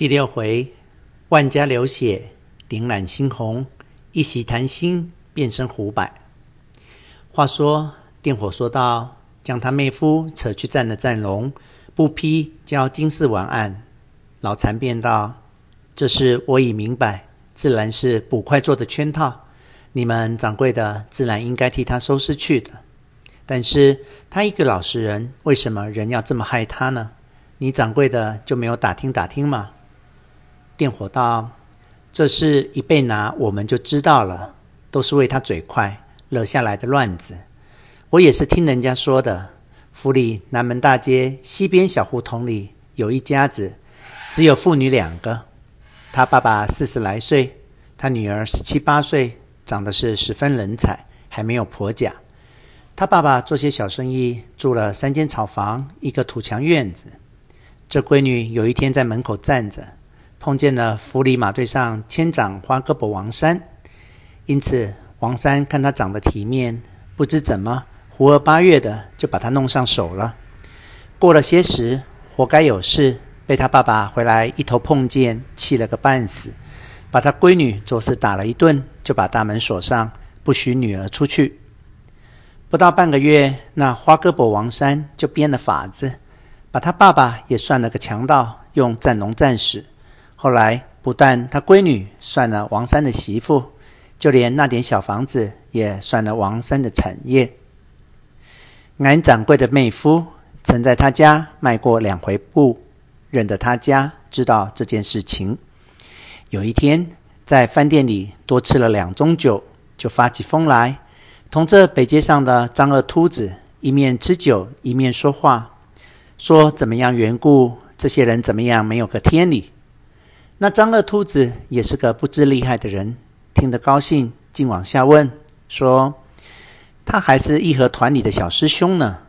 第六回，万家流血，顶染猩红；一席谈心，变身胡柏。话说，电火说道：“将他妹夫扯去战了战龙，不批交金四丸案。”老残便道：“这事我已明白，自然是捕快做的圈套。你们掌柜的自然应该替他收尸去的。但是他一个老实人，为什么人要这么害他呢？你掌柜的就没有打听打听吗？”电火道：“这事一被拿，我们就知道了，都是为他嘴快惹下来的乱子。我也是听人家说的，府里南门大街西边小胡同里有一家子，只有父女两个。他爸爸四十来岁，他女儿十七八岁，长得是十分人才，还没有婆家。他爸爸做些小生意，住了三间草房，一个土墙院子。这闺女有一天在门口站着。”碰见了府里马队上千长花胳膊王三，因此王三看他长得体面，不知怎么胡儿八月的就把他弄上手了。过了些时，活该有事，被他爸爸回来一头碰见，气了个半死，把他闺女着实打了一顿，就把大门锁上，不许女儿出去。不到半个月，那花胳膊王三就编了法子，把他爸爸也算了个强盗，用战龙战死。后来不但他闺女算了王三的媳妇，就连那点小房子也算了王三的产业。俺掌柜的妹夫曾在他家卖过两回布，认得他家，知道这件事情。有一天在饭店里多吃了两盅酒，就发起疯来，同这北街上的张二秃子一面吃酒一面说话，说怎么样缘故，这些人怎么样没有个天理。那张二秃子也是个不知厉害的人，听得高兴，竟往下问说：“他还是义和团里的小师兄呢。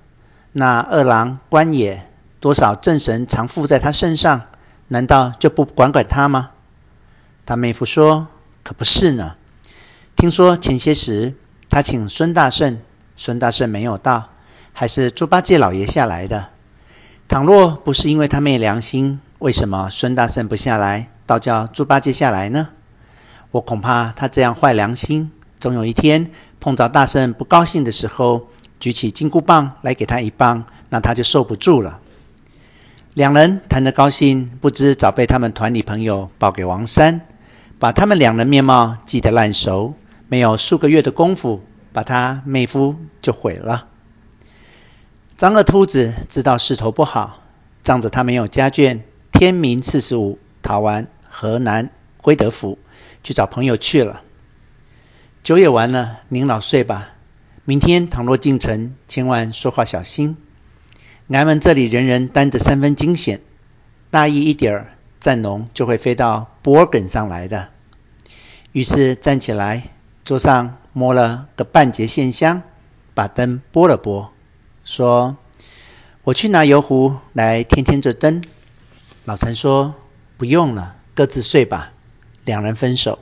那二郎官也多少正神常附在他身上，难道就不管管他吗？”他妹夫说：“可不是呢。听说前些时他请孙大圣，孙大圣没有到，还是猪八戒老爷下来的。倘若不是因为他昧良心，为什么孙大圣不下来？”倒叫猪八戒下来呢？我恐怕他这样坏良心，总有一天碰着大圣不高兴的时候，举起金箍棒来给他一棒，那他就受不住了。两人谈得高兴，不知早被他们团里朋友报给王三，把他们两人面貌记得烂熟，没有数个月的功夫，把他妹夫就毁了。张二秃子知道势头不好，仗着他没有家眷，天明四十五逃完。河南归德府去找朋友去了，酒也完了，您老睡吧。明天倘若进城，千万说话小心。俺们这里人人担着三分惊险，大意一点儿，战龙就会飞到脖梗上来的。于是站起来，桌上摸了个半截线香，把灯拨了拨，说：“我去拿油壶来添添这灯。”老陈说：“不用了。”各自睡吧，两人分手。